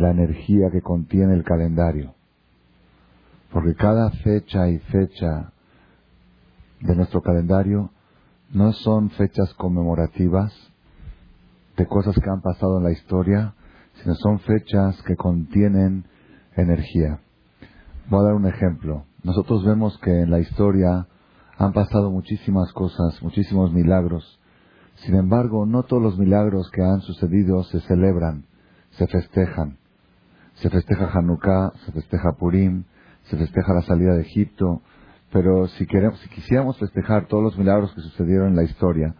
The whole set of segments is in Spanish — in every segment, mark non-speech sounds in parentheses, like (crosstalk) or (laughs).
la energía que contiene el calendario. Porque cada fecha y fecha de nuestro calendario no son fechas conmemorativas de cosas que han pasado en la historia, sino son fechas que contienen energía. Voy a dar un ejemplo. Nosotros vemos que en la historia han pasado muchísimas cosas, muchísimos milagros. Sin embargo, no todos los milagros que han sucedido se celebran, se festejan. Se festeja Hanukkah, se festeja Purim, se festeja la salida de Egipto, pero si, queremos, si quisiéramos festejar todos los milagros que sucedieron en la historia,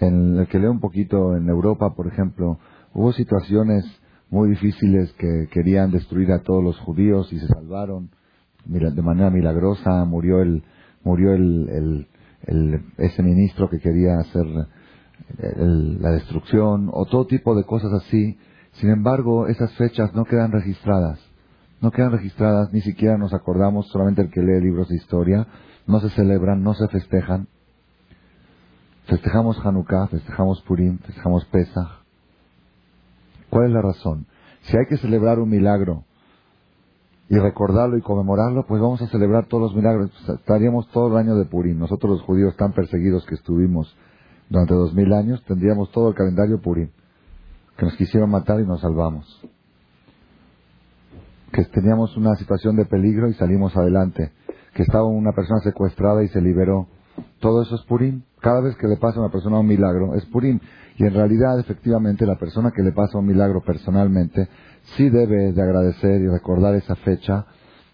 en el que leo un poquito en Europa, por ejemplo, hubo situaciones muy difíciles que querían destruir a todos los judíos y se salvaron de manera milagrosa. Murió el murió el, ese ministro que quería hacer la destrucción o todo tipo de cosas así. Sin embargo, esas fechas no quedan registradas. No quedan registradas, ni siquiera nos acordamos, solamente el que lee libros de historia, no se celebran, no se festejan. Festejamos Hanukkah, festejamos Purim, festejamos Pesach, ¿Cuál es la razón? Si hay que celebrar un milagro y recordarlo y conmemorarlo, pues vamos a celebrar todos los milagros. Estaríamos todo el año de Purim. Nosotros los judíos tan perseguidos que estuvimos durante dos mil años, tendríamos todo el calendario Purim. Que nos quisieron matar y nos salvamos. Que teníamos una situación de peligro y salimos adelante. Que estaba una persona secuestrada y se liberó. Todo eso es Purim. Cada vez que le pasa a una persona un milagro, es Purim. Y en realidad, efectivamente, la persona que le pasa un milagro personalmente sí debe de agradecer y recordar esa fecha.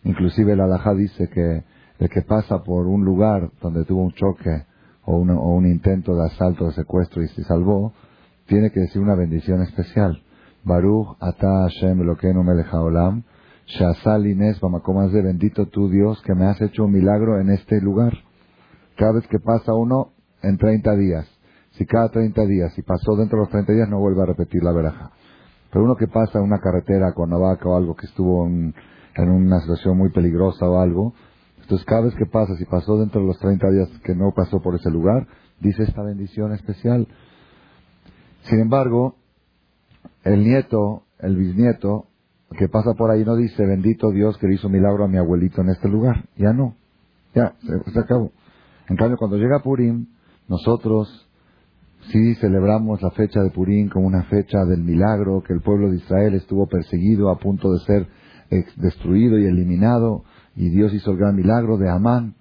Inclusive el alajá dice que el que pasa por un lugar donde tuvo un choque o un, o un intento de asalto, de secuestro y se salvó, tiene que decir una bendición especial. Baruch ata Hashem Elokeinu melech haolam, shasal ines de bendito tu Dios que me has hecho un milagro en este lugar. Cada vez que pasa uno, en 30 días si cada 30 días, si pasó dentro de los 30 días, no vuelve a repetir la veraja. Pero uno que pasa en una carretera con vaca o algo que estuvo en, una situación muy peligrosa o algo, entonces cada vez que pasa, si pasó dentro de los 30 días que no pasó por ese lugar, dice esta bendición especial. Sin embargo, el nieto, el bisnieto, que pasa por ahí no dice, bendito Dios que le hizo milagro a mi abuelito en este lugar. Ya no. Ya, se, acabó. En cambio, cuando llega Purim, nosotros Sí, celebramos la fecha de Purim como una fecha del milagro, que el pueblo de Israel estuvo perseguido a punto de ser destruido y eliminado, y Dios hizo el gran milagro de Amán.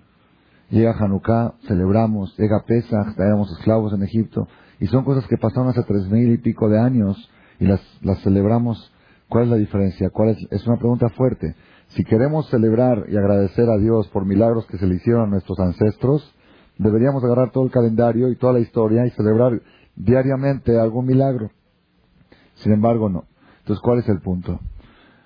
Llega Hanukkah, celebramos, llega Pesach, éramos esclavos en Egipto, y son cosas que pasaron hace tres mil y pico de años, y las, las celebramos. ¿Cuál es la diferencia? ¿Cuál es? es una pregunta fuerte. Si queremos celebrar y agradecer a Dios por milagros que se le hicieron a nuestros ancestros, deberíamos agarrar todo el calendario y toda la historia y celebrar diariamente algún milagro. Sin embargo, no. Entonces, ¿cuál es el punto?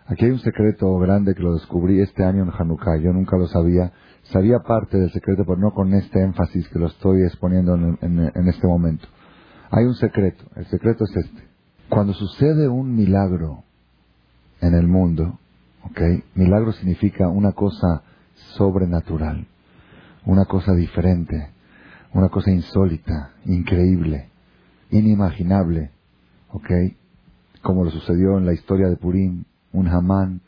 Aquí hay un secreto grande que lo descubrí este año en Hanukkah. Yo nunca lo sabía. Sabía parte del secreto, pero no con este énfasis que lo estoy exponiendo en, en este momento. Hay un secreto. El secreto es este. Cuando sucede un milagro en el mundo, ¿ok? Milagro significa una cosa sobrenatural una cosa diferente, una cosa insólita, increíble, inimaginable, ¿ok? Como lo sucedió en la historia de Purim, un Hamán,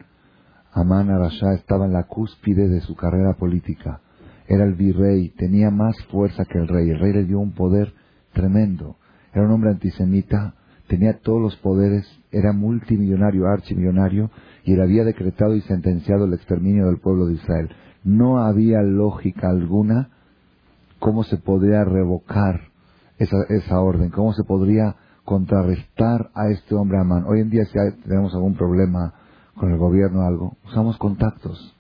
Hamán Arashá estaba en la cúspide de su carrera política, era el virrey, tenía más fuerza que el rey, el rey le dio un poder tremendo, era un hombre antisemita, tenía todos los poderes, era multimillonario, archimillonario, y le había decretado y sentenciado el exterminio del pueblo de Israel no había lógica alguna cómo se podría revocar esa, esa orden, cómo se podría contrarrestar a este hombre Amán. Hoy en día si tenemos algún problema con el gobierno o algo, usamos contactos.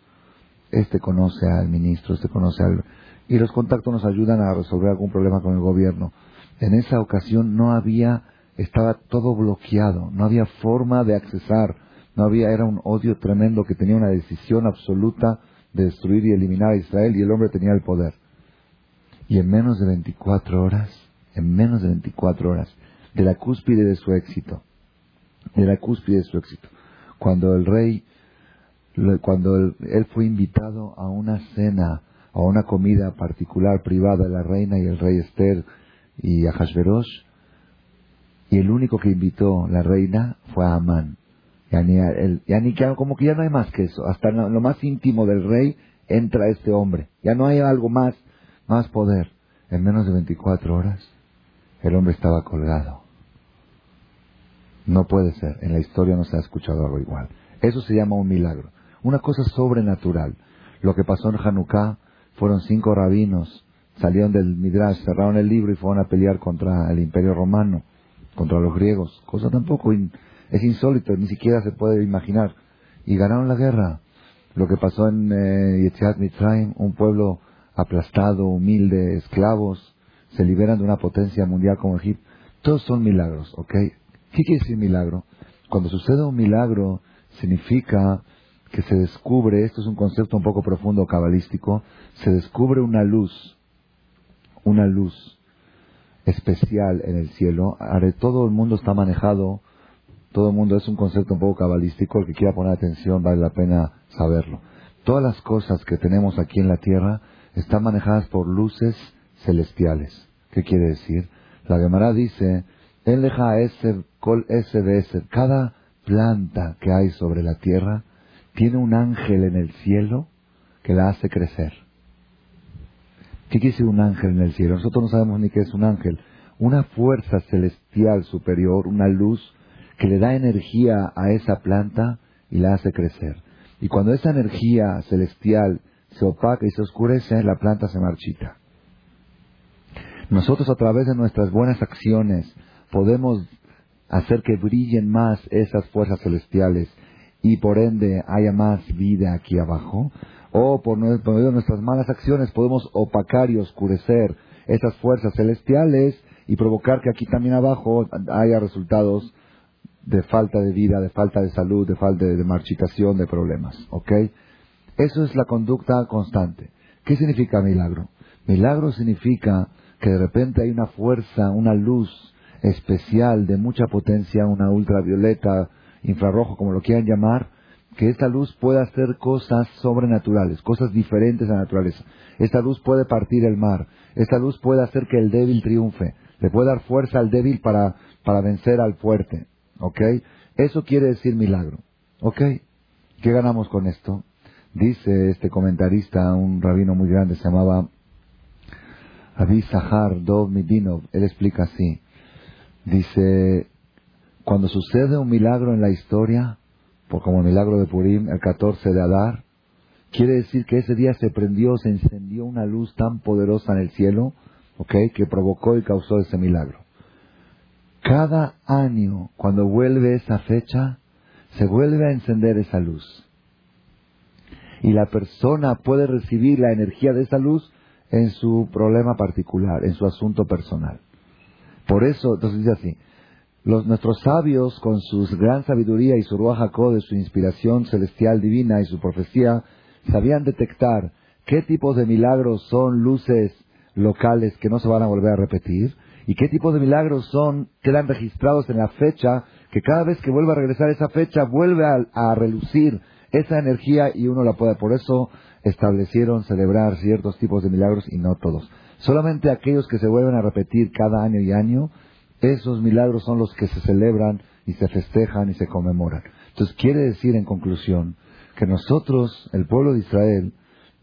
Este conoce al ministro, este conoce al... Y los contactos nos ayudan a resolver algún problema con el gobierno. En esa ocasión no había, estaba todo bloqueado, no había forma de accesar, no había, era un odio tremendo que tenía una decisión absoluta de destruir y eliminar a Israel y el hombre tenía el poder. Y en menos de 24 horas, en menos de 24 horas, de la cúspide de su éxito, de la cúspide de su éxito, cuando el rey, cuando él fue invitado a una cena, a una comida particular, privada la reina y el rey Esther y a Hashverosh, y el único que invitó la reina fue a Amán. Ya ni, ya ni como que ya no hay más que eso. Hasta lo más íntimo del rey entra este hombre. Ya no hay algo más, más poder. En menos de 24 horas, el hombre estaba colgado. No puede ser. En la historia no se ha escuchado algo igual. Eso se llama un milagro. Una cosa sobrenatural. Lo que pasó en Hanukkah fueron cinco rabinos, salieron del Midrash, cerraron el libro y fueron a pelear contra el imperio romano, contra los griegos. Cosa tampoco es insólito, ni siquiera se puede imaginar. Y ganaron la guerra. Lo que pasó en eh, Yetziat Mitzrayim, un pueblo aplastado, humilde, esclavos, se liberan de una potencia mundial como Egipto. Todos son milagros, ¿ok? ¿Qué quiere decir milagro? Cuando sucede un milagro, significa que se descubre, esto es un concepto un poco profundo cabalístico, se descubre una luz, una luz especial en el cielo. Todo el mundo está manejado, todo el mundo es un concepto un poco cabalístico, el que quiera poner atención vale la pena saberlo. Todas las cosas que tenemos aquí en la tierra están manejadas por luces celestiales. ¿Qué quiere decir? La Gemara dice, ese cada planta que hay sobre la tierra tiene un ángel en el cielo que la hace crecer. ¿Qué quiere decir un ángel en el cielo? Nosotros no sabemos ni qué es un ángel. Una fuerza celestial superior, una luz que le da energía a esa planta y la hace crecer. Y cuando esa energía celestial se opaca y se oscurece, la planta se marchita. Nosotros a través de nuestras buenas acciones podemos hacer que brillen más esas fuerzas celestiales y por ende haya más vida aquí abajo, o por medio de nuestras malas acciones podemos opacar y oscurecer esas fuerzas celestiales y provocar que aquí también abajo haya resultados de falta de vida, de falta de salud, de falta de marchitación, de problemas. ¿Ok? Eso es la conducta constante. ¿Qué significa milagro? Milagro significa que de repente hay una fuerza, una luz especial de mucha potencia, una ultravioleta, infrarrojo, como lo quieran llamar, que esta luz pueda hacer cosas sobrenaturales, cosas diferentes a la naturaleza. Esta luz puede partir el mar, esta luz puede hacer que el débil triunfe, le puede dar fuerza al débil para, para vencer al fuerte. ¿Ok? Eso quiere decir milagro. ¿Ok? ¿Qué ganamos con esto? Dice este comentarista, un rabino muy grande, se llamaba Avi Sahar Dov Midinov, él explica así. Dice, cuando sucede un milagro en la historia, por como el milagro de Purim, el 14 de Adar, quiere decir que ese día se prendió, se encendió una luz tan poderosa en el cielo, ¿ok? Que provocó y causó ese milagro. Cada año, cuando vuelve esa fecha, se vuelve a encender esa luz. Y la persona puede recibir la energía de esa luz en su problema particular, en su asunto personal. Por eso, entonces dice así, los, nuestros sabios, con su gran sabiduría y su ruach de su inspiración celestial divina y su profecía, sabían detectar qué tipos de milagros son luces locales que no se van a volver a repetir y qué tipos de milagros son quedan registrados en la fecha que cada vez que vuelve a regresar esa fecha vuelve a, a relucir esa energía y uno la puede. Por eso establecieron celebrar ciertos tipos de milagros y no todos. Solamente aquellos que se vuelven a repetir cada año y año esos milagros son los que se celebran y se festejan y se conmemoran. Entonces quiere decir en conclusión que nosotros, el pueblo de Israel,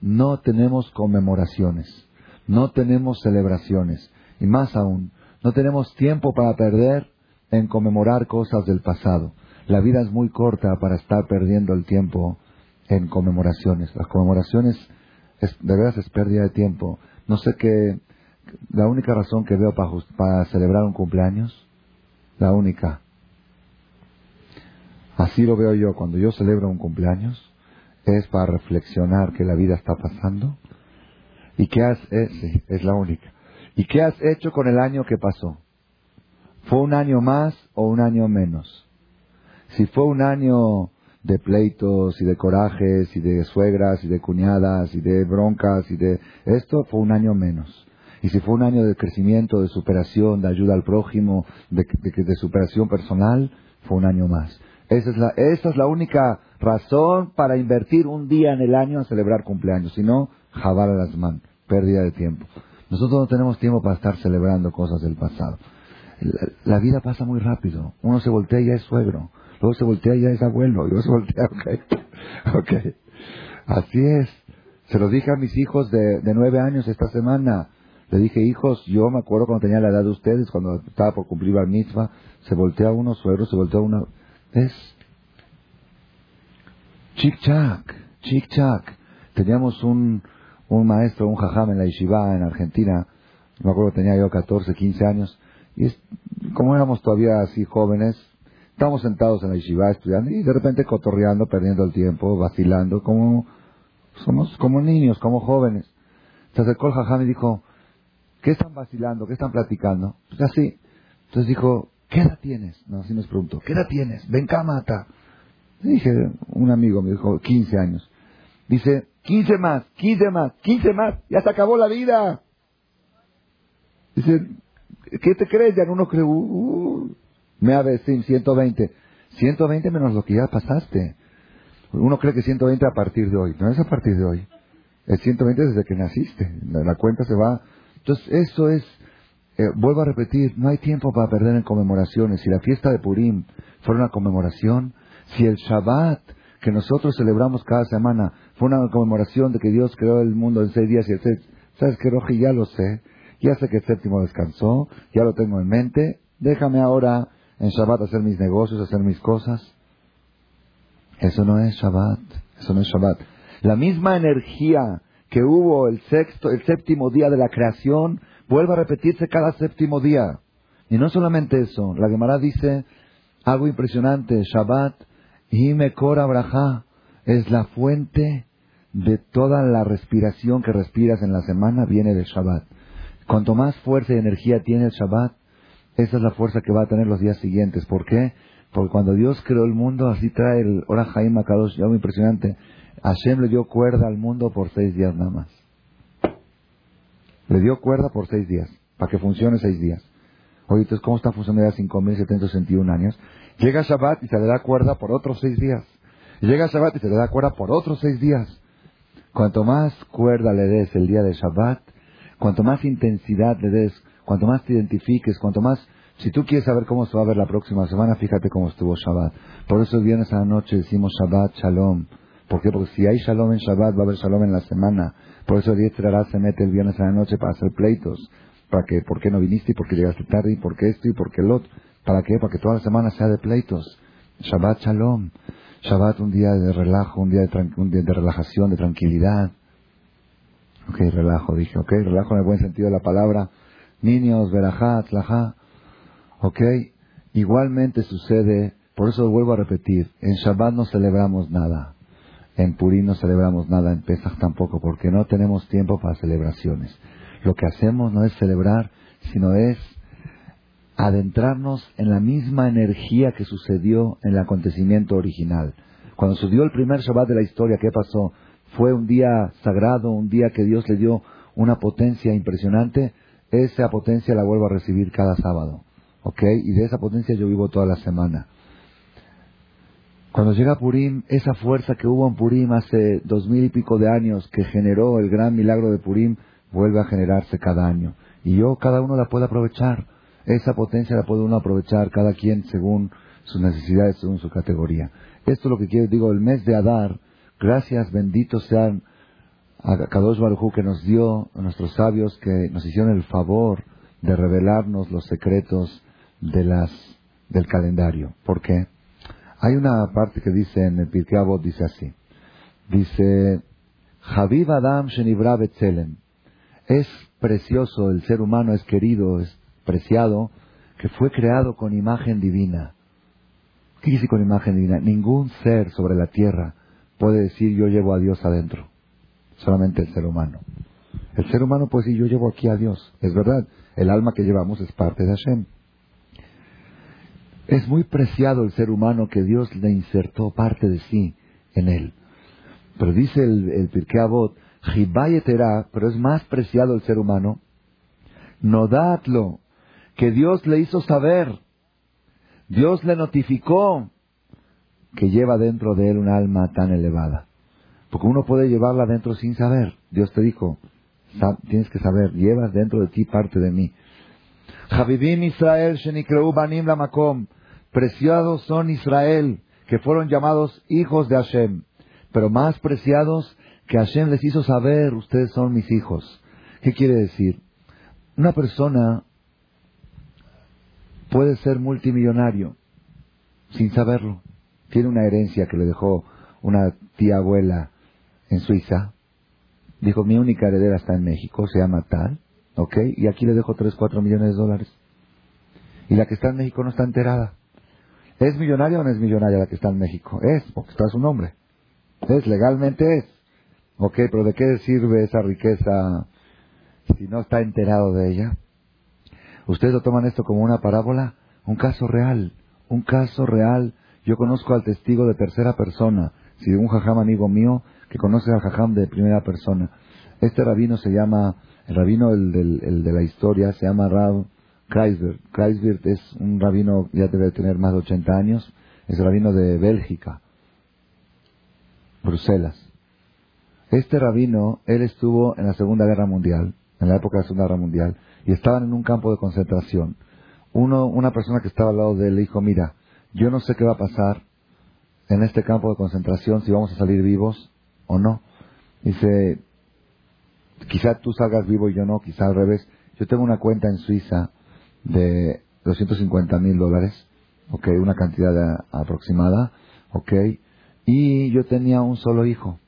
no tenemos conmemoraciones, no tenemos celebraciones y más aún, no tenemos tiempo para perder en conmemorar cosas del pasado. La vida es muy corta para estar perdiendo el tiempo en conmemoraciones. Las conmemoraciones es, de verdad es pérdida de tiempo. No sé qué, la única razón que veo para, para celebrar un cumpleaños, la única. Así lo veo yo, cuando yo celebro un cumpleaños, es para reflexionar que la vida está pasando y qué has, eh, es la única. ¿Y qué has hecho con el año que pasó? ¿Fue un año más o un año menos? Si fue un año de pleitos y de corajes y de suegras y de cuñadas y de broncas y de esto, fue un año menos. Y si fue un año de crecimiento, de superación, de ayuda al prójimo, de, de, superación personal, fue un año más. Esa es, la, esa es la única razón para invertir un día en el año en celebrar cumpleaños. Si no, jabar a las manos, pérdida de tiempo. Nosotros no tenemos tiempo para estar celebrando cosas del pasado. La, vida pasa muy rápido. Uno se voltea y ya es suegro. Luego se voltea y ya es abuelo. Luego se voltea, (laughs) ok. Así es. Se lo dije a mis hijos de, de nueve años esta semana. Le dije, hijos, yo me acuerdo cuando tenía la edad de ustedes, cuando estaba por cumplir la mitzvah, se voltea uno, suegro, se voltea uno. Es chic-chac, chic-chac. Teníamos un, un maestro, un jajam en la yeshiva en Argentina, me acuerdo tenía yo 14, 15 años, y como éramos todavía así jóvenes, estábamos sentados en la yeshiva estudiando y de repente cotorreando, perdiendo el tiempo, vacilando, como somos como niños, como jóvenes. Se acercó el jajam y dijo, ¿qué están vacilando? ¿Qué están platicando? Pues así. Entonces dijo, ¿qué edad tienes? No, así nos preguntó, ¿qué edad tienes? Ven mata. dije, un amigo me dijo, 15 años. Dice, 15 más, 15 más, 15 más, ya se acabó la vida. Dice, ¿qué te crees? Ya uno cree, uh, me ha 120. 120 menos lo que ya pasaste. Uno cree que 120 a partir de hoy. No es a partir de hoy. Es 120 desde que naciste. La cuenta se va. Entonces, eso es, eh, vuelvo a repetir, no hay tiempo para perder en conmemoraciones. Si la fiesta de Purim fuera una conmemoración, si el Shabbat que nosotros celebramos cada semana fue una conmemoración de que Dios creó el mundo en seis días y el seis, ¿sabes qué, Roji? Ya lo sé. Ya sé que el séptimo descansó, ya lo tengo en mente. Déjame ahora en Shabbat hacer mis negocios, hacer mis cosas. Eso no es Shabbat, eso no es Shabbat. La misma energía que hubo el sexto, el séptimo día de la creación, vuelve a repetirse cada séptimo día. Y no solamente eso, la Gemara dice algo impresionante, Shabbat, y Mekor Abraha, es la fuente de toda la respiración que respiras en la semana, viene del Shabbat. Cuanto más fuerza y energía tiene el Shabbat, esa es la fuerza que va a tener los días siguientes. ¿Por qué? Porque cuando Dios creó el mundo, así trae el Ora Jaim Akadosh, algo impresionante. Hashem le dio cuerda al mundo por seis días nada más. Le dio cuerda por seis días, para que funcione seis días. Oye, entonces, ¿cómo está funcionando ya 5.761 años? Llega Shabbat y se le da cuerda por otros seis días. Llega Shabbat y se le da cuerda por otros seis días. Cuanto más cuerda le des el día de Shabbat, cuanto más intensidad le des, cuanto más te identifiques, cuanto más... Si tú quieres saber cómo se va a ver la próxima semana, fíjate cómo estuvo Shabbat. Por eso viernes a la noche decimos Shabbat, Shalom. ¿Por qué? Porque si hay Shalom en Shabbat, va a haber Shalom en la semana. Por eso el se mete el viernes a la noche para hacer pleitos. Para que, ¿por qué no viniste? ¿Y por qué llegaste tarde? ¿Y por qué esto? ¿Y por qué el otro? ¿Para qué? Para que toda la semana sea de pleitos. Shabbat Shalom. Shabbat un día de relajo, un día de, un día de relajación, de tranquilidad. Ok, relajo, dije, ok, relajo en el buen sentido de la palabra. Niños, verajá, tlajá. Ok, igualmente sucede, por eso vuelvo a repetir, en Shabbat no celebramos nada. En Purim no celebramos nada, en Pesach tampoco, porque no tenemos tiempo para celebraciones. Lo que hacemos no es celebrar, sino es adentrarnos en la misma energía que sucedió en el acontecimiento original. Cuando sucedió el primer Shabbat de la historia, ¿qué pasó? Fue un día sagrado, un día que Dios le dio una potencia impresionante. Esa potencia la vuelvo a recibir cada sábado. ¿Ok? Y de esa potencia yo vivo toda la semana. Cuando llega Purim, esa fuerza que hubo en Purim hace dos mil y pico de años, que generó el gran milagro de Purim, vuelve a generarse cada año. Y yo, cada uno la puede aprovechar. Esa potencia la puede uno aprovechar cada quien según sus necesidades, según su categoría. Esto es lo que quiero, digo, el mes de Adar, gracias, benditos sean a Kadosh Baruj que nos dio, a nuestros sabios que nos hicieron el favor de revelarnos los secretos de las, del calendario. ¿Por qué? Hay una parte que dice en el Pirkei Avot, dice así. Dice, Javib Adam Shenibra Betzelem. Es precioso, el ser humano es querido, es preciado, que fue creado con imagen divina. ¿Qué dice con imagen divina? Ningún ser sobre la tierra puede decir yo llevo a Dios adentro. Solamente el ser humano. El ser humano puede decir yo llevo aquí a Dios. Es verdad, el alma que llevamos es parte de Hashem. Es muy preciado el ser humano que Dios le insertó parte de sí en él. Pero dice el, el Pirkei Avot, pero es más preciado el ser humano, nodatlo, que Dios le hizo saber, Dios le notificó que lleva dentro de él un alma tan elevada. Porque uno puede llevarla dentro sin saber. Dios te dijo, tienes que saber, llevas dentro de ti parte de mí. Israel, Banim Lamakom preciados son Israel, que fueron llamados hijos de Hashem, pero más preciados que Hashem les hizo saber, ustedes son mis hijos. ¿Qué quiere decir? Una persona puede ser multimillonario sin saberlo. Tiene una herencia que le dejó una tía abuela en Suiza. Dijo, mi única heredera está en México, se llama tal, ¿ok? Y aquí le dejo 3, 4 millones de dólares. Y la que está en México no está enterada. ¿Es millonaria o no es millonaria la que está en México? Es, porque está su nombre. Es, legalmente es. Ok, pero ¿de qué sirve esa riqueza si no está enterado de ella? ¿Ustedes lo toman esto como una parábola? Un caso real, un caso real. Yo conozco al testigo de tercera persona, si un jajam amigo mío que conoce al jajam de primera persona. Este rabino se llama, el rabino el, el de la historia se llama Rab Kreisberg. Kreisberg es un rabino, ya debe tener más de 80 años, es rabino de Bélgica, Bruselas. Este rabino, él estuvo en la Segunda Guerra Mundial, en la época de la Segunda Guerra Mundial, y estaban en un campo de concentración. Uno, una persona que estaba al lado de él le dijo, mira, yo no sé qué va a pasar en este campo de concentración, si vamos a salir vivos o no. Dice, quizá tú salgas vivo y yo no, quizá al revés. Yo tengo una cuenta en Suiza de 250 mil dólares, ok, una cantidad aproximada, ok, y yo tenía un solo hijo,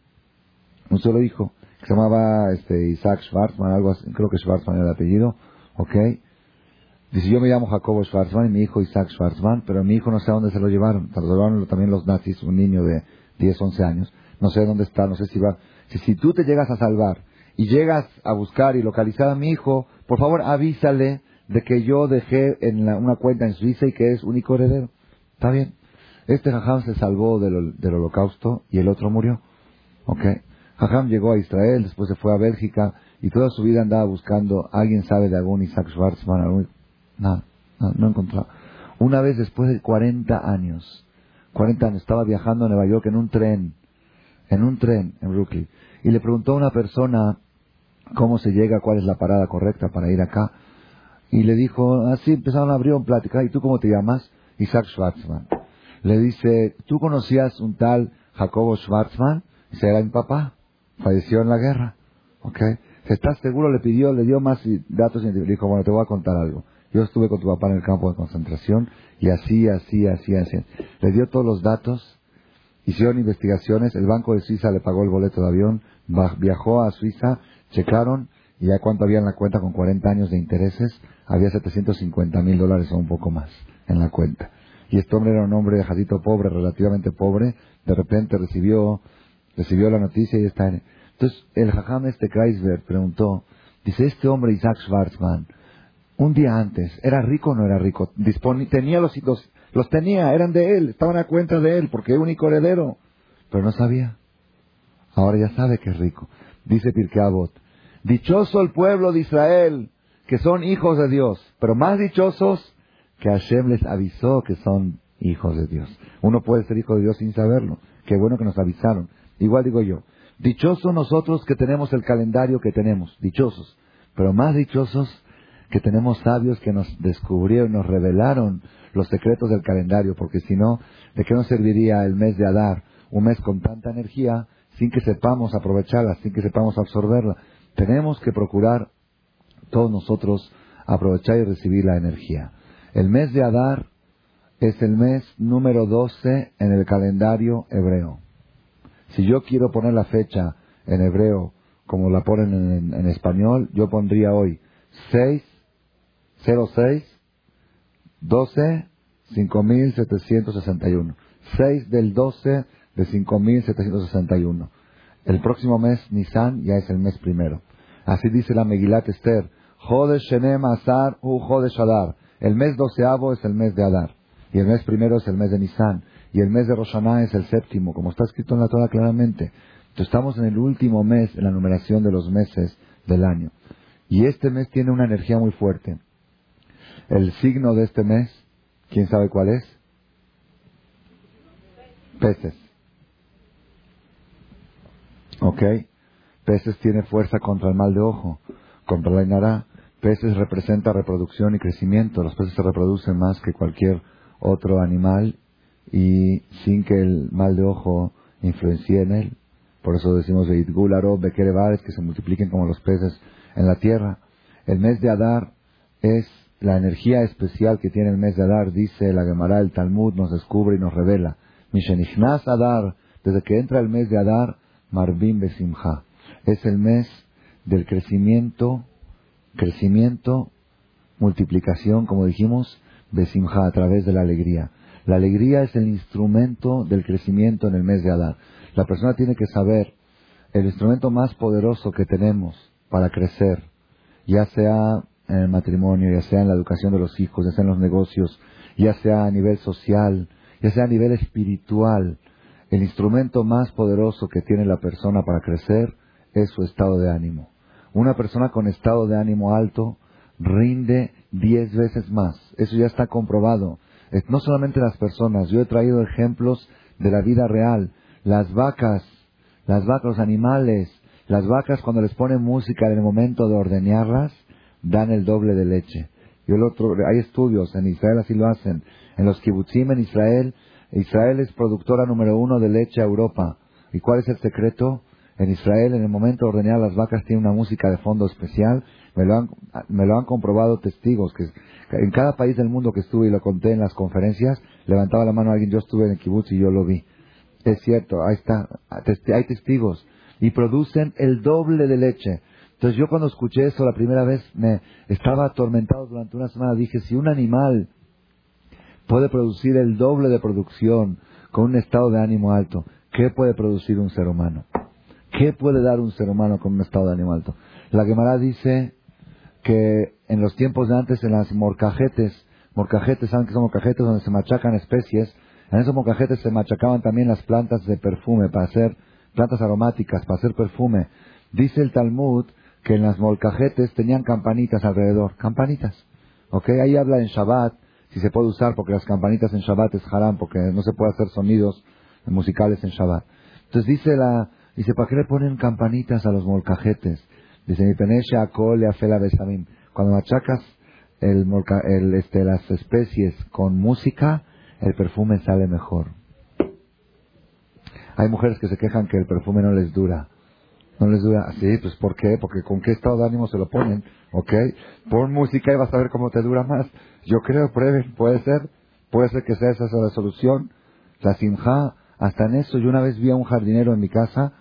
un solo hijo, que se llamaba este, Isaac Schwarzman, algo así, creo que Schwarzman era el apellido, ok, dice yo me llamo Jacobo Schwarzman y mi hijo Isaac Schwarzman, pero mi hijo no sé a dónde se lo llevaron, se lo llevaron también los nazis, un niño de 10, 11 años, no sé dónde está, no sé si va, si, si tú te llegas a salvar y llegas a buscar y localizar a mi hijo, por favor avísale de que yo dejé en una cuenta en Suiza y que es único heredero. Está bien. Este Jajam se salvó del, holocausto y el otro murió. ¿Ok? Jajam llegó a Israel, después se fue a Bélgica y toda su vida andaba buscando, ¿alguien sabe de algún Isaac Schwarzman? Nada, no, no encontraba. Una vez después de 40 años, 40 años, estaba viajando a Nueva York en un tren, en un tren en Brooklyn, y le preguntó a una persona cómo se llega, cuál es la parada correcta para ir acá. Y le dijo, así empezaron a abrir un plática, ¿y tú cómo te llamas? Isaac Schwarzman. Le dice, ¿tú conocías un tal Jacobo Schwarzman? Dice, era mi papá, falleció en la guerra. ¿Ok? ¿Estás seguro? Le pidió, le dio más datos y le dijo, bueno, te voy a contar algo. Yo estuve con tu papá en el campo de concentración y así, así, así, así. Le dio todos los datos, hicieron investigaciones, el Banco de Suiza le pagó el boleto de avión, viajó a Suiza, checaron y ya cuánto había en la cuenta con 40 años de intereses, había 750 mil dólares o un poco más en la cuenta. Y este hombre era un hombre de jadito pobre, relativamente pobre, de repente recibió, recibió la noticia y está en... Entonces el jajam este Kreisberg preguntó, dice, este hombre Isaac Schwarzman, un día antes, ¿era rico o no era rico? tenía los, los, los tenía, eran de él, estaban a cuenta de él, porque es único heredero, pero no sabía. Ahora ya sabe que es rico. Dice Pirkei Dichoso el pueblo de Israel, que son hijos de Dios, pero más dichosos que Hashem les avisó que son hijos de Dios. Uno puede ser hijo de Dios sin saberlo. Qué bueno que nos avisaron. Igual digo yo, dichosos nosotros que tenemos el calendario que tenemos, dichosos, pero más dichosos que tenemos sabios que nos descubrieron, nos revelaron los secretos del calendario, porque si no, ¿de qué nos serviría el mes de Adar, un mes con tanta energía, sin que sepamos aprovecharla, sin que sepamos absorberla? Tenemos que procurar todos nosotros aprovechar y recibir la energía. El mes de Adar es el mes número 12 en el calendario hebreo. Si yo quiero poner la fecha en hebreo como la ponen en, español, yo pondría hoy 6, 06, 12, 5761. 6 del 12 de 5761. El próximo mes, Nisan, ya es el mes primero. Así dice la Megilat Esther. Jodesh Shenem Azar u Jodesh. El mes doceavo es el mes de Adar. Y el mes primero es el mes de Nisan. Y el mes de Roshaná es el séptimo, como está escrito en la Torah claramente. Entonces estamos en el último mes en la numeración de los meses del año. Y este mes tiene una energía muy fuerte. El signo de este mes, ¿quién sabe cuál es? Peces. ¿Ok? Peces tiene fuerza contra el mal de ojo, contra la inara. Peces representa reproducción y crecimiento. Los peces se reproducen más que cualquier otro animal y sin que el mal de ojo influencie en él. Por eso decimos que se multipliquen como los peces en la tierra. El mes de Adar es la energía especial que tiene el mes de Adar, dice la Gemara, el Talmud nos descubre y nos revela. Mishenichnas Adar, desde que entra el mes de Adar, Marbim Besimha. Es el mes del crecimiento, crecimiento, multiplicación, como dijimos, Besimha, a través de la alegría. La alegría es el instrumento del crecimiento en el mes de Adar. La persona tiene que saber el instrumento más poderoso que tenemos para crecer, ya sea en el matrimonio, ya sea en la educación de los hijos, ya sea en los negocios, ya sea a nivel social, ya sea a nivel espiritual, el instrumento más poderoso que tiene la persona para crecer es su estado de ánimo. Una persona con estado de ánimo alto rinde diez veces más. Eso ya está comprobado. No solamente las personas, yo he traído ejemplos de la vida real. Las vacas, las vacas, los animales, las vacas cuando les ponen música en el momento de ordeñarlas, dan el doble de leche. Yo el otro, hay estudios, en Israel así lo hacen. En los kibutzim en Israel, Israel es productora número uno de leche a Europa. ¿Y cuál es el secreto? En Israel, en el momento de ordeñar las vacas, tiene una música de fondo especial. Me lo han, me lo han comprobado testigos, que en cada país del mundo que estuve y lo conté en las conferencias, levantaba la mano alguien, yo estuve en el kibutz y yo lo vi. Es cierto, ahí está, hay testigos. Y producen el doble de leche. Entonces yo cuando escuché eso la primera vez me estaba atormentado durante una semana. Dije, si un animal puede producir el doble de producción con un estado de ánimo alto, ¿qué puede producir un ser humano? ¿Qué puede dar un ser humano con un estado de ánimo alto? La Gemara dice que en los tiempos de antes, en las morcajetes, morcajetes, ¿saben qué son morcajetes? Donde se machacan especies. En esos morcajetes se machacaban también las plantas de perfume para hacer, plantas aromáticas, para hacer perfume. Dice el Talmud que en las molcajetes tenían campanitas alrededor, campanitas. ¿Ok? Ahí habla en Shabbat, si se puede usar, porque las campanitas en Shabbat es haram, porque no se puede hacer sonidos musicales en Shabbat. Entonces dice la, dice, ¿para qué le ponen campanitas a los molcajetes? Dice, mi penesha le afela besamim. Cuando machacas el, el, este, las especies con música, el perfume sale mejor. Hay mujeres que se quejan que el perfume no les dura. No les dura así, pues ¿por qué? Porque con qué estado de ánimo se lo ponen, ¿ok? Pon música y vas a ver cómo te dura más. Yo creo, prueben, puede ser, puede ser que sea esa la solución. La simja, hasta en eso, yo una vez vi a un jardinero en mi casa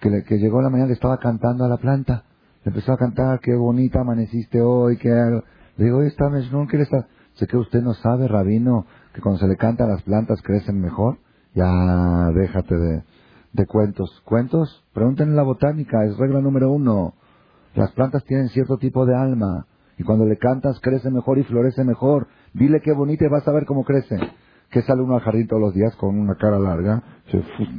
que, le, que llegó la mañana y estaba cantando a la planta. Le empezó a cantar, qué bonita amaneciste hoy, que Le digo, esta no quiere estar. Sé que usted no sabe, rabino, que cuando se le canta a las plantas crecen mejor. Ya, déjate de de cuentos. ¿Cuentos? Pregúntenle en la botánica, es regla número uno. Las plantas tienen cierto tipo de alma y cuando le cantas crece mejor y florece mejor. Dile qué bonita y vas a ver cómo crece. Que sale uno al jardín todos los días con una cara larga.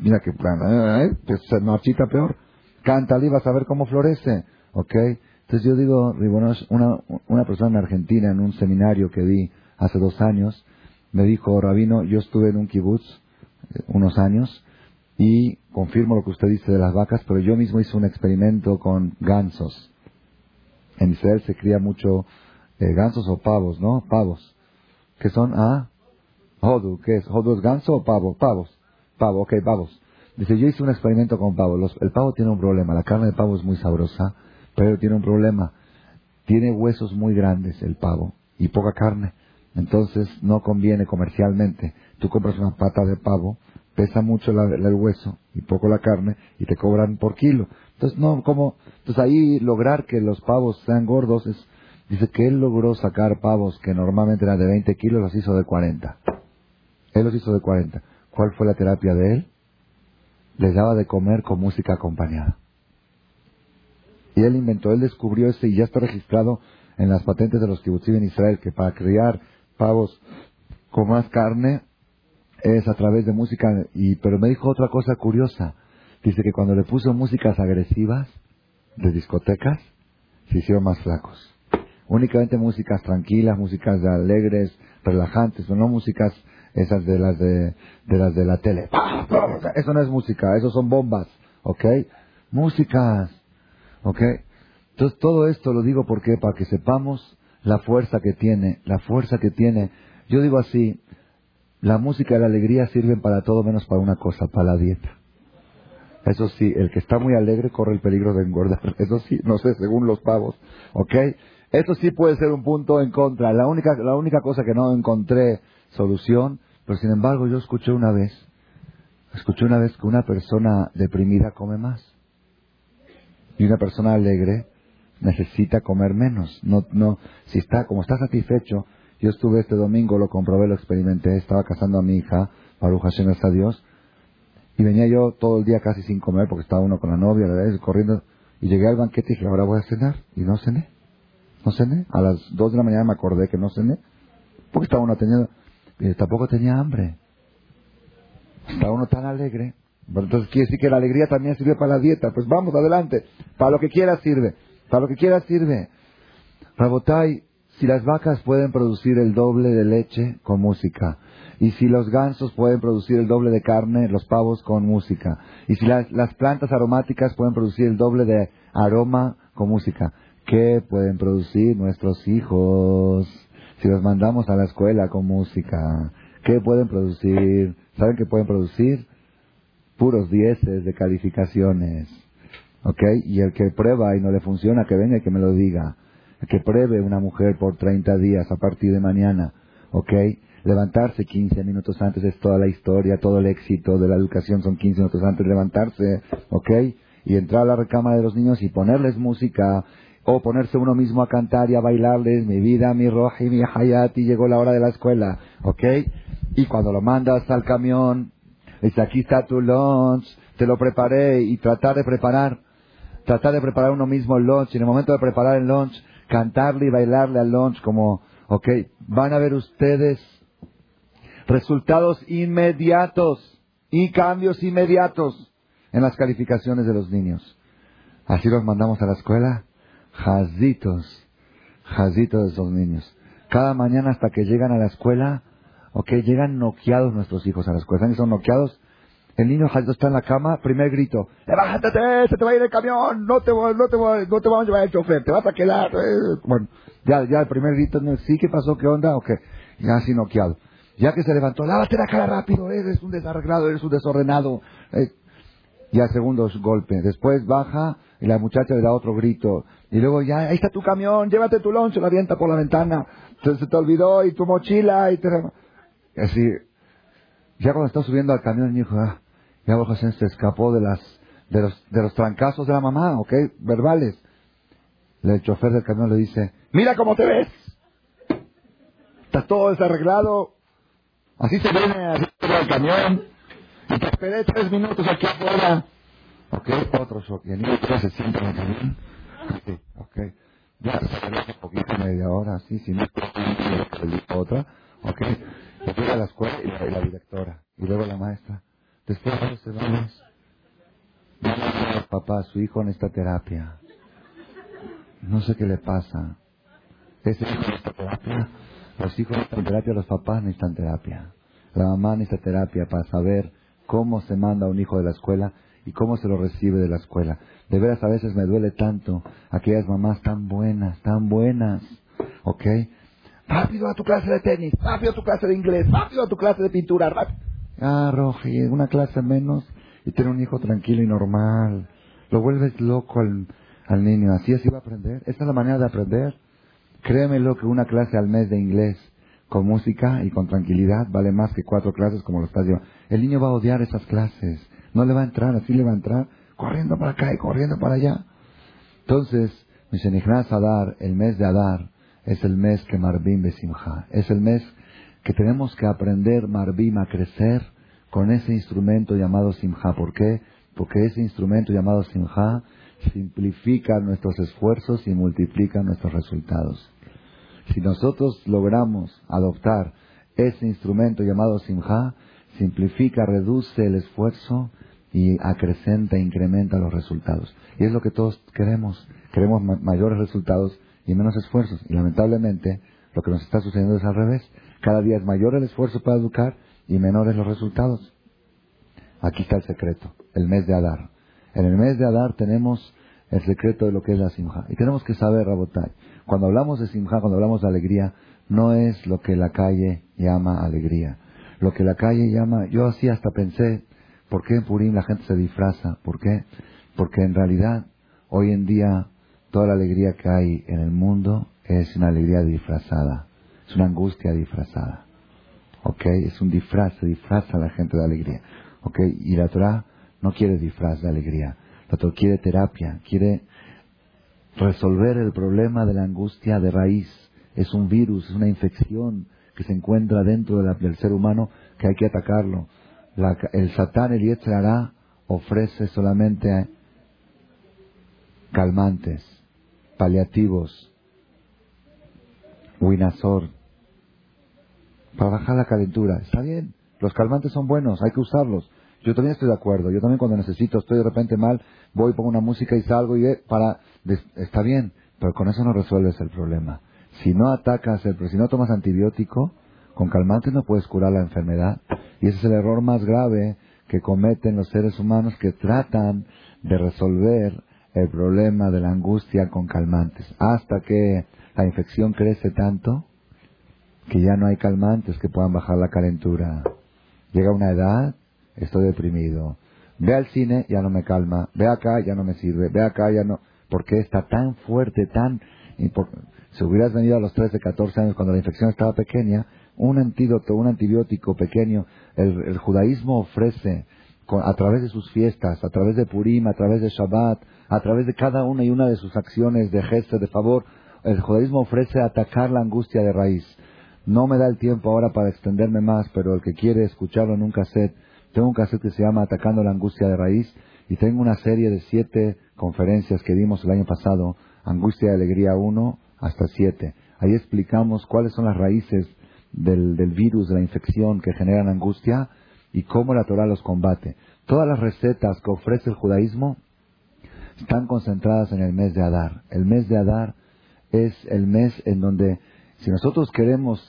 mira qué plana, ¿eh? Se marchita peor. Cántale y vas a ver cómo florece. ¿Ok? Entonces yo digo, Ribonosh, una, una persona en Argentina en un seminario que di hace dos años, me dijo, Rabino, yo estuve en un kibutz eh, unos años y confirmo lo que usted dice de las vacas, pero yo mismo hice un experimento con gansos. En Israel se cría mucho eh, gansos o pavos, ¿no? Pavos. ¿Qué son? Ah, Hodu. ¿Qué es? ¿Hodu es ganso o pavo? Pavos. Pavo, ok, pavos. Dice, yo hice un experimento con pavos. el pavo tiene un problema. La carne de pavo es muy sabrosa, pero tiene un problema. Tiene huesos muy grandes el pavo y poca carne. Entonces no conviene comercialmente. Tú compras una pata de pavo pesa mucho el hueso y poco la carne y te cobran por kilo. Entonces, no, como, entonces ahí lograr que los pavos sean gordos es, dice que él logró sacar pavos que normalmente eran de 20 kilos, los hizo de 40. Él los hizo de 40. ¿Cuál fue la terapia de él? Les daba de comer con música acompañada. Y él inventó, él descubrió ese y ya está registrado en las patentes de los kibutzim en Israel que para criar pavos con más carne es a través de música, y, pero me dijo otra cosa curiosa. Dice que cuando le puso músicas agresivas de discotecas, se hicieron más flacos. Únicamente músicas tranquilas, músicas alegres, relajantes, no músicas esas de las de, de las de la tele. Eso no es música, eso son bombas, ¿ok? Músicas, ¿ok? Entonces todo esto lo digo porque para que sepamos la fuerza que tiene, la fuerza que tiene. Yo digo así, la música y la alegría sirven para todo menos para una cosa, para la dieta. Eso sí, el que está muy alegre corre el peligro de engordar. (laughs) Eso sí, no sé, según los pavos. ¿Ok? Eso sí puede ser un punto en contra. La única, la única cosa que no encontré solución, pero sin embargo yo escuché una vez, escuché una vez que una persona deprimida come más. Y una persona alegre necesita comer menos. No, no, si está, como está satisfecho, yo estuve este domingo, lo comprobé, lo experimenté, estaba casando a mi hija, Baruch Hashem, a Dios, y venía yo todo el día casi sin comer porque estaba uno con la novia, la vez, corriendo, y llegué al banquete y dije, ahora voy a cenar, y no cené. No cené. A las dos de la mañana me acordé que no cené, porque estaba uno teniendo, y tampoco tenía hambre. Estaba uno tan alegre. entonces quiere decir que la alegría también sirve para la dieta. Pues vamos, adelante. Para lo que quiera sirve. Para lo que quiera sirve. Rabotai, si las vacas pueden producir el doble de leche con música, y si los gansos pueden producir el doble de carne, los pavos con música, y si las, plantas aromáticas pueden producir el doble de aroma con música, ¿qué pueden producir nuestros hijos si los mandamos a la escuela con música? ¿Qué pueden producir? ¿Saben qué pueden producir? Puros dieces de calificaciones. ¿Ok? Y el que prueba y no le funciona, que venga y que me lo diga que pruebe una mujer por 30 días a partir de mañana, ¿ok? Levantarse 15 minutos antes es toda la historia, todo el éxito de la educación son 15 minutos antes de levantarse, ¿ok? Y entrar a la recámara de los niños y ponerles música, o ponerse uno mismo a cantar y a bailarles, mi vida, mi roji, mi hayati, llegó la hora de la escuela, ¿ok? Y cuando lo mandas al camión, dice, aquí está tu lunch, te lo preparé, y tratar de preparar, tratar de preparar uno mismo el lunch, y en el momento de preparar el lunch, cantarle y bailarle al lunch como, ok, van a ver ustedes resultados inmediatos y cambios inmediatos en las calificaciones de los niños. Así los mandamos a la escuela, jazitos, jazitos de esos niños. Cada mañana hasta que llegan a la escuela, ok, llegan noqueados nuestros hijos a la escuela. ¿Saben que son noqueados? El niño está en la cama, primer grito, ¡Levántate! ¡Se te va a ir el camión! ¡No te, no te, no te vamos a llevar el chofer! ¡Te vas a quedar! Eh". Bueno, ya, ya el primer grito, ¿sí? ¿Qué pasó? ¿Qué onda? Ok, ya así noqueado. Ya que se levantó, lávate la cara rápido, eres un desarreglado, eres un desordenado. Eh. Ya segundo golpe. Después baja y la muchacha le da otro grito. Y luego ya, ahí está tu camión, llévate tu lonche, la avienta por la ventana. Se, te olvidó y tu mochila y te... Así, ya cuando está subiendo al camión, el hijo, ah, Hashem se escapó de las de los, de los trancazos de la mamá, ¿ok? Verbales. El chofer del camión le dice, mira cómo te ves. Estás todo desarreglado. Así se viene, así se el camión. Y te esperé tres minutos aquí afuera. Ok, otro shock. Y el niño se sienta en el camión. Sí, ok. Ya se un poquito, media hora, así, si no otra. Ok. Y llega a la escuela y la, y la directora. Y luego la maestra. Después de se vamos. Papá, su hijo necesita terapia. No sé qué le pasa. Ese hijo necesita terapia. Los hijos necesitan terapia, los papás necesitan terapia. La mamá necesita terapia para saber cómo se manda a un hijo de la escuela y cómo se lo recibe de la escuela. De veras, a veces me duele tanto aquellas mamás tan buenas, tan buenas. ¿Ok? Rápido a tu clase de tenis, rápido a tu clase de inglés, rápido a tu clase de pintura, rápido. Ah, Roji, una clase menos y tener un hijo tranquilo y normal. Lo vuelves loco al, al niño. Así así va a aprender. Esta es la manera de aprender. Créemelo que una clase al mes de inglés con música y con tranquilidad vale más que cuatro clases como lo estás llevando. El niño va a odiar esas clases. No le va a entrar, así le va a entrar corriendo para acá y corriendo para allá. Entonces, Mishenichnas Adar, el mes de Adar, es el mes que Marbim Besimha. Es el mes que tenemos que aprender, Marbim, a crecer con ese instrumento llamado Simha. ¿Por qué? Porque ese instrumento llamado Simha simplifica nuestros esfuerzos y multiplica nuestros resultados. Si nosotros logramos adoptar ese instrumento llamado Simha, simplifica, reduce el esfuerzo y acrecenta, incrementa los resultados. Y es lo que todos queremos. Queremos mayores resultados y menos esfuerzos. Y lamentablemente lo que nos está sucediendo es al revés. Cada día es mayor el esfuerzo para educar y menores los resultados. Aquí está el secreto, el mes de Adar. En el mes de Adar tenemos el secreto de lo que es la simja. Y tenemos que saber, Rabotai, cuando hablamos de simja, cuando hablamos de alegría, no es lo que la calle llama alegría. lo que la calle llama, yo así hasta pensé, ¿por qué en Purim la gente se disfraza? ¿Por qué? Porque en realidad, hoy en día, toda la alegría que hay en el mundo es una alegría disfrazada, es una angustia disfrazada. ¿Ok? Es un disfraz, se disfraza a la gente de alegría. ¿Ok? Y la Torah no quiere disfraz de alegría. La Torah quiere terapia, quiere resolver el problema de la angustia de raíz. Es un virus, es una infección que se encuentra dentro del ser humano que hay que atacarlo. el Satán, el Yetzirah, ofrece solamente calmantes, paliativos, winazor, para bajar la calentura. Está bien, los calmantes son buenos, hay que usarlos. Yo también estoy de acuerdo. Yo también cuando necesito, estoy de repente mal, voy, pongo una música y salgo y para... Está bien, pero con eso no resuelves el problema. Si no atacas, el, si no tomas antibiótico, con calmantes no puedes curar la enfermedad. Y ese es el error más grave que cometen los seres humanos que tratan de resolver el problema de la angustia con calmantes. Hasta que la infección crece tanto que ya no hay calmantes que puedan bajar la calentura. Llega una edad, estoy deprimido. Ve al cine, ya no me calma. Ve acá, ya no me sirve. Ve acá, ya no. Porque está tan fuerte, tan. Si hubieras venido a los 13, 14 años cuando la infección estaba pequeña, un antídoto, un antibiótico pequeño, el, judaísmo ofrece a través de sus fiestas, a través de Purim, a través de Shabbat, a través de cada una y una de sus acciones de gesto, de favor, el judaísmo ofrece atacar la angustia de raíz. No me da el tiempo ahora para extenderme más, pero el que quiere escucharlo en un cassette, tengo un cassette que se llama Atacando la angustia de raíz y tengo una serie de siete conferencias que dimos el año pasado, Angustia y Alegría 1 hasta 7. Ahí explicamos cuáles son las raíces del, del virus, de la infección que generan angustia y cómo la Torah los combate. Todas las recetas que ofrece el judaísmo están concentradas en el mes de Adar. El mes de Adar es el mes en donde si nosotros queremos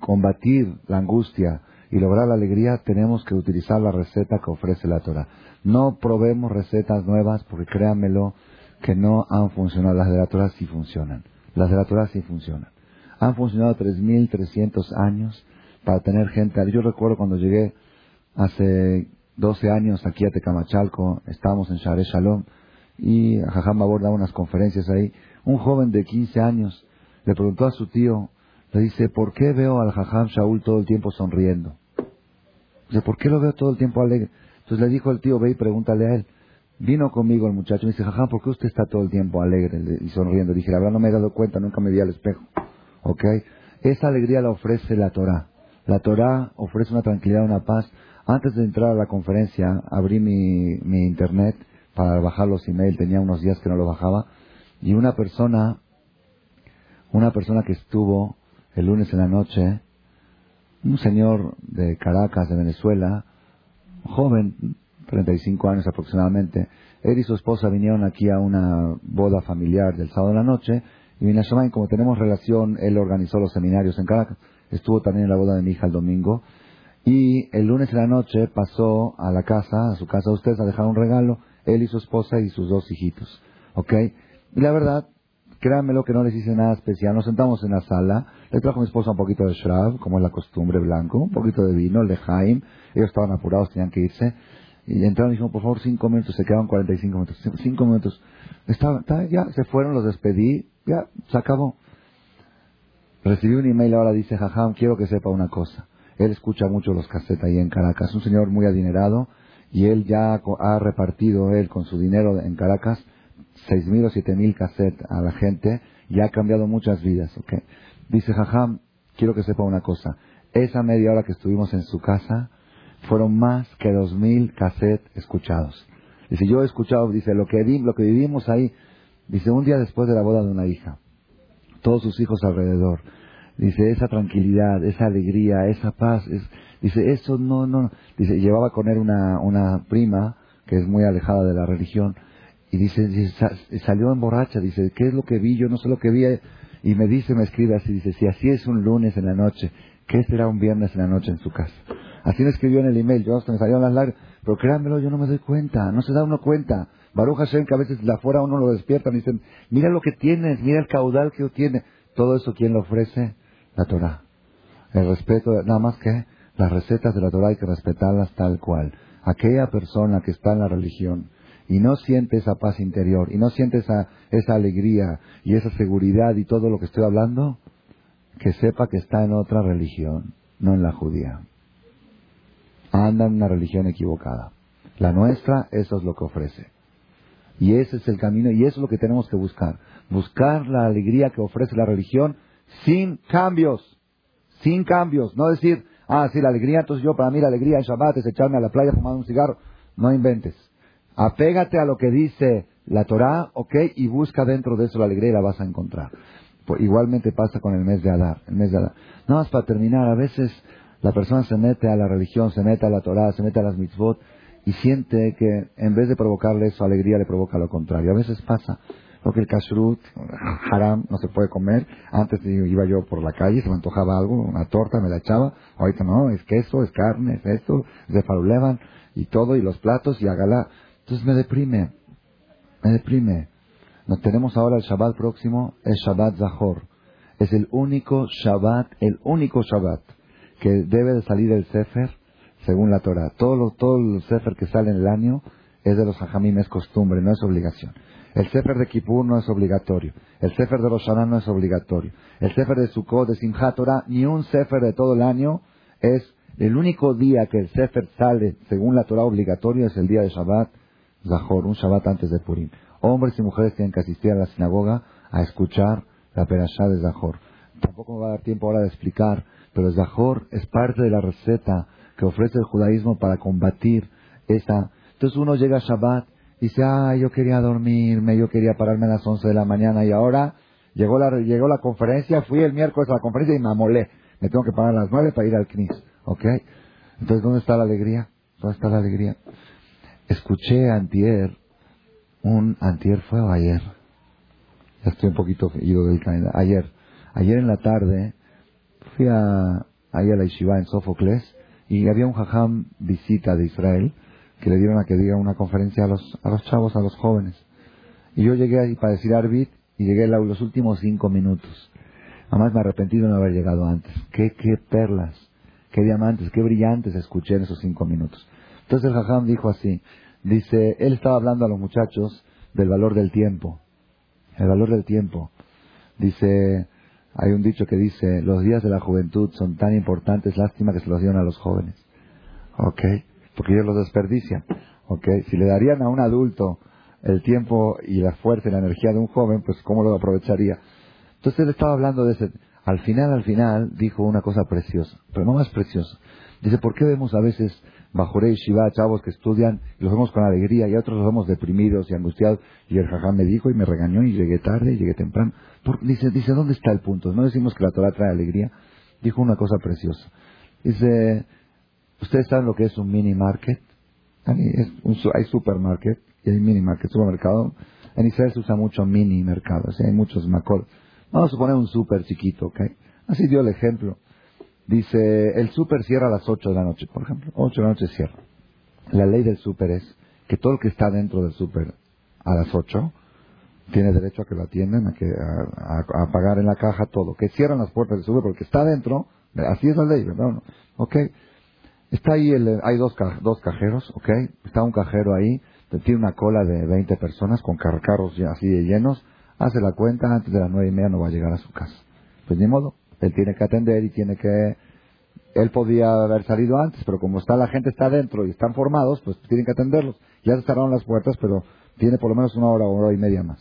combatir la angustia y lograr la alegría, tenemos que utilizar la receta que ofrece la Torah. No probemos recetas nuevas porque créanmelo que no han funcionado. Las de la Torah sí funcionan. Las de la Torah sí funcionan. Han funcionado 3.300 años para tener gente. Yo recuerdo cuando llegué hace 12 años aquí a Tecamachalco, estábamos en Share Shalom y Jajam Babor daba unas conferencias ahí. Un joven de 15 años le preguntó a su tío, le dice, ¿por qué veo al Jajam Shaul todo el tiempo sonriendo? Dice, ¿por qué lo veo todo el tiempo alegre? Entonces le dijo el tío, ve y pregúntale a él. Vino conmigo el muchacho me dice, Jajam, ¿por qué usted está todo el tiempo alegre y sonriendo? Dije, la no me he dado cuenta, nunca me vi al espejo. ¿Ok? Esa alegría la ofrece la Torah. La Torah ofrece una tranquilidad, una paz. Antes de entrar a la conferencia, abrí mi, mi internet para bajar los emails, tenía unos días que no lo bajaba, y una persona una persona que estuvo el lunes en la noche, un señor de Caracas, de Venezuela, joven, 35 años aproximadamente, él y su esposa vinieron aquí a una boda familiar del sábado de la noche, y y como tenemos relación, él organizó los seminarios en Caracas, estuvo también en la boda de mi hija el domingo, y el lunes en la noche pasó a la casa, a su casa de ustedes, a dejar un regalo, él y su esposa y sus dos hijitos. ¿Ok? Y la verdad, Créanmelo que no les hice nada especial. Nos sentamos en la sala. Le trajo a mi esposa un poquito de shrab, como es la costumbre, blanco. Un poquito de vino, el de Jaime. Ellos estaban apurados, tenían que irse. Y entraron y dijeron, por favor, cinco minutos. Se quedaron 45 minutos. Cinco minutos. Ya, se fueron, los despedí. Ya, se acabó. Recibí un email ahora, dice, jajam, quiero que sepa una cosa. Él escucha mucho los cassettes ahí en Caracas. Un señor muy adinerado. Y él ya ha repartido, él, con su dinero en Caracas, seis mil o siete mil cassettes a la gente y ha cambiado muchas vidas. ¿okay? Dice Jajam, quiero que sepa una cosa. Esa media hora que estuvimos en su casa fueron más que dos mil cassettes escuchados. Dice, yo he escuchado, dice, lo que, lo que vivimos ahí, dice, un día después de la boda de una hija, todos sus hijos alrededor, dice, esa tranquilidad, esa alegría, esa paz, es, dice, eso no, no, dice, llevaba con él una, una prima que es muy alejada de la religión, y dice, salió en borracha, dice, ¿qué es lo que vi? Yo no sé lo que vi. Y me dice, me escribe así, dice, si así es un lunes en la noche, ¿qué será un viernes en la noche en su casa? Así me escribió en el email, yo hasta me salieron las lágrimas, pero créanmelo, yo no me doy cuenta, no se da uno cuenta. Baruch Hashem, que a veces de afuera uno lo despierta, y dicen, mira lo que tienes, mira el caudal que tiene. Todo eso, ¿quién lo ofrece? La Torah. El respeto, nada más que Las recetas de la Torah hay que respetarlas tal cual. Aquella persona que está en la religión y no siente esa paz interior y no siente esa, esa alegría y esa seguridad y todo lo que estoy hablando, que sepa que está en otra religión, no en la judía. Anda en una religión equivocada. La nuestra, eso es lo que ofrece. Y ese es el camino y eso es lo que tenemos que buscar. Buscar la alegría que ofrece la religión sin cambios. Sin cambios. No decir, ah, sí, la alegría, entonces yo para mí la alegría en Shabbat es echarme a la playa fumando un cigarro. No inventes. Apégate a lo que dice la Torah, ok, y busca dentro de eso la alegría y la vas a encontrar. Pues igualmente pasa con el mes de Adar. El mes de Adar. Nada más para terminar, a veces la persona se mete a la religión, se mete a la Torah, se mete a las mitzvot y siente que en vez de provocarle eso alegría le provoca lo contrario. A veces pasa. Porque el kashrut, haram, no se puede comer. Antes iba yo por la calle, se me antojaba algo, una torta, me la echaba. Ahorita no, es queso, es carne, es esto, es de farulevan y todo, y los platos, y hágala. Entonces me deprime, me deprime. Nos tenemos ahora el Shabbat próximo, el Shabbat Zahor. Es el único Shabbat, el único Shabbat que debe de salir el Sefer según la Torah. Todos los, todos los Sefer que salen el año es de los Hajamim, es costumbre, no es obligación. El Sefer de Kippur no es obligatorio. El Sefer de Rosh no es obligatorio. El Sefer de Sukkot, de Simchat Torah, ni un Sefer de todo el año es el único día que el Sefer sale según la Torah obligatorio es el día de Shabbat, Zahor, un Shabbat antes de Purim. Hombres y mujeres tienen que asistir a la sinagoga a escuchar la perashá de Zahor. Tampoco me va a dar tiempo ahora de explicar, pero Zahor es parte de la receta que ofrece el judaísmo para combatir esa. Entonces uno llega a Shabbat y dice, ah, yo quería dormirme, yo quería pararme a las 11 de la mañana y ahora llegó la, llegó la conferencia, fui el miércoles a la conferencia y me amolé. Me tengo que parar a las 9 para ir al CNIS. ¿Ok? Entonces, ¿dónde está la alegría? ¿Dónde está la alegría? Escuché antier, un antier fue ayer. Ya estoy un poquito ido del calendario. Ayer. Ayer en la tarde fui a, ahí a la Yeshiva en Sófocles y había un jajam visita de Israel que le dieron a que diga una conferencia a los, a los chavos, a los jóvenes. Y yo llegué ahí para decir Arbit y llegué los últimos cinco minutos. Además me arrepentí de no haber llegado antes. Qué, qué perlas, qué diamantes, qué brillantes escuché en esos cinco minutos. Entonces el jajam dijo así, dice, él estaba hablando a los muchachos del valor del tiempo. El valor del tiempo. Dice, hay un dicho que dice, los días de la juventud son tan importantes, lástima que se los dieron a los jóvenes. ¿Ok? Porque ellos los desperdician. ¿Ok? Si le darían a un adulto el tiempo y la fuerza y la energía de un joven, pues ¿cómo lo aprovecharía? Entonces él estaba hablando de ese... Al final, al final, dijo una cosa preciosa, pero no más preciosa. Dice, ¿por qué vemos a veces Bajorei Shiva, chavos que estudian, y los vemos con alegría, y otros los vemos deprimidos y angustiados? Y el jajá me dijo y me regañó y llegué tarde y llegué temprano dice, dice, ¿dónde está el punto? No decimos que la Torah trae alegría. Dijo una cosa preciosa. Dice, ¿ustedes saben lo que es un mini market? hay supermarket y hay mini market, supermercado. En Israel se usa mucho mini mercado, hay muchos macol. Vamos a poner un super chiquito, ¿ok? Así dio el ejemplo. Dice, el super cierra a las 8 de la noche, por ejemplo. 8 de la noche cierra. La ley del super es que todo el que está dentro del super a las 8 tiene derecho a que lo atiendan, a, que, a, pagar en la caja todo. Que cierran las puertas de sube porque está dentro, así es la ley, ¿verdad? Ok. Está ahí, el, hay dos, dos cajeros, ok. Está un cajero ahí, tiene una cola de 20 personas con carros así de llenos. Hace la cuenta, antes de las nueve y media no va a llegar a su casa. Pues ni modo, él tiene que atender y tiene que... Él podía haber salido antes, pero como está la gente está dentro y están formados, pues tienen que atenderlos. Ya se cerraron las puertas, pero tiene por lo menos una hora o hora y media más.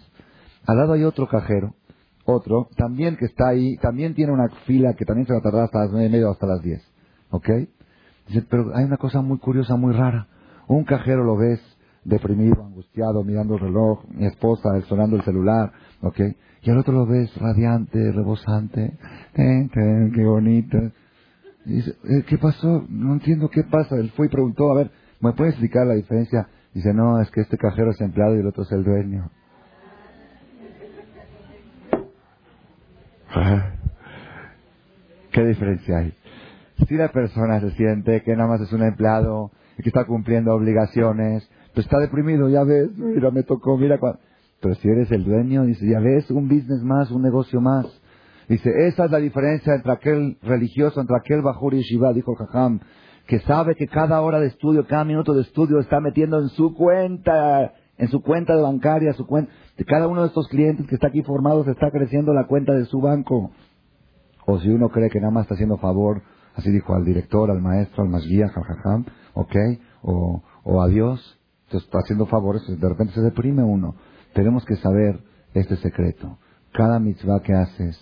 Al lado hay otro cajero, otro, también que está ahí, también tiene una fila que también se va a tardar hasta las nueve y media o hasta las diez. ¿Ok? Dice, pero hay una cosa muy curiosa, muy rara. Un cajero lo ves deprimido, angustiado, mirando el reloj, mi esposa sonando el celular, ¿ok? Y al otro lo ves radiante, rebosante, qué bonito. dice, eh, ¿qué pasó? No entiendo qué pasa. Él fue y preguntó, a ver, ¿me puede explicar la diferencia? Dice, no, es que este cajero es empleado y el otro es el dueño. (laughs) ¿Qué diferencia hay? Si la persona se siente que nada más es un empleado y que está cumpliendo obligaciones, pues está deprimido, ya ves, mira, me tocó, mira. Pero si eres el dueño, dice, ya ves, un business más, un negocio más. Dice, esa es la diferencia entre aquel religioso, entre aquel Bajur y Shiva, dijo Jajam, que sabe que cada hora de estudio, cada minuto de estudio está metiendo en su cuenta, en su cuenta de bancaria, su cuenta, de cada uno de estos clientes que está aquí formado, se está creciendo la cuenta de su banco. O si uno cree que nada más está haciendo favor, así dijo al director, al maestro, al masguía, al jajam, ok, o, o a Dios, entonces está haciendo favores, de repente se deprime uno. Tenemos que saber este secreto. Cada mitzvah que haces,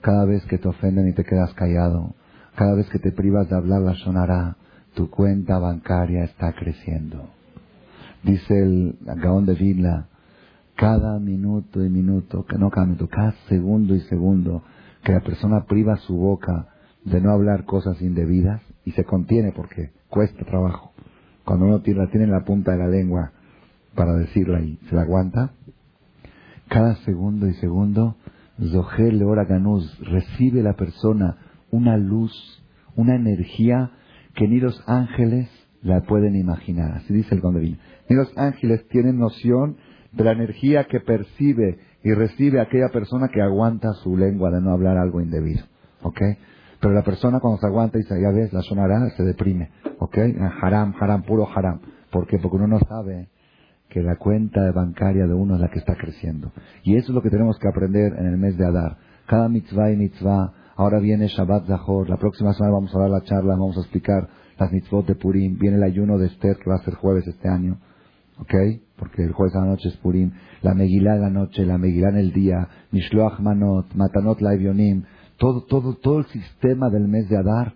cada vez que te ofenden y te quedas callado, cada vez que te privas de hablar la sonará, tu cuenta bancaria está creciendo. Dice el Gaón de Vilna, cada minuto y minuto, que no cada minuto, cada segundo y segundo que la persona priva su boca de no hablar cosas indebidas y se contiene porque cuesta trabajo. Cuando uno la tiene en la punta de la lengua para decirla y se la aguanta, cada segundo y segundo, Zohel Ora Ganuz, recibe la persona una luz, una energía que ni los ángeles la pueden imaginar. Así dice el Gondelín. Ni los ángeles tienen noción de la energía que percibe y recibe aquella persona que aguanta su lengua de no hablar algo indebido. ¿Ok? Pero la persona cuando se aguanta y dice, ya ves, la sonará, se deprime. ¿Ok? Haram, haram, puro haram. ¿Por qué? Porque uno no sabe que la cuenta bancaria de uno es la que está creciendo. Y eso es lo que tenemos que aprender en el mes de Adar. Cada mitzvah y mitzvah, ahora viene Shabbat Zahor, la próxima semana vamos a dar la charla, vamos a explicar las mitzvot de Purim, viene el ayuno de Esther que va a ser jueves este año, ¿ok? Porque el jueves a la noche es Purim, la Megilá en la noche, la Megilá en el día, Mishloach Manot, Matanot Laivionim, todo, todo, todo el sistema del mes de Adar,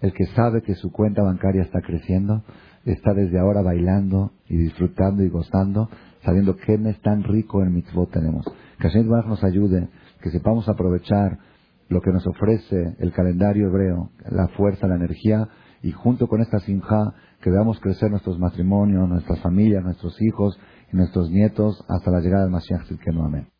el que sabe que su cuenta bancaria está creciendo, está desde ahora bailando y disfrutando y gozando, sabiendo qué mes tan rico en mitzvot tenemos. Que Hashem nos ayude, que sepamos aprovechar lo que nos ofrece el calendario hebreo, la fuerza, la energía, y junto con esta sinja que veamos crecer nuestros matrimonios, nuestras familias, nuestros hijos y nuestros nietos hasta la llegada del Mashiach Tzidkenu. Amén.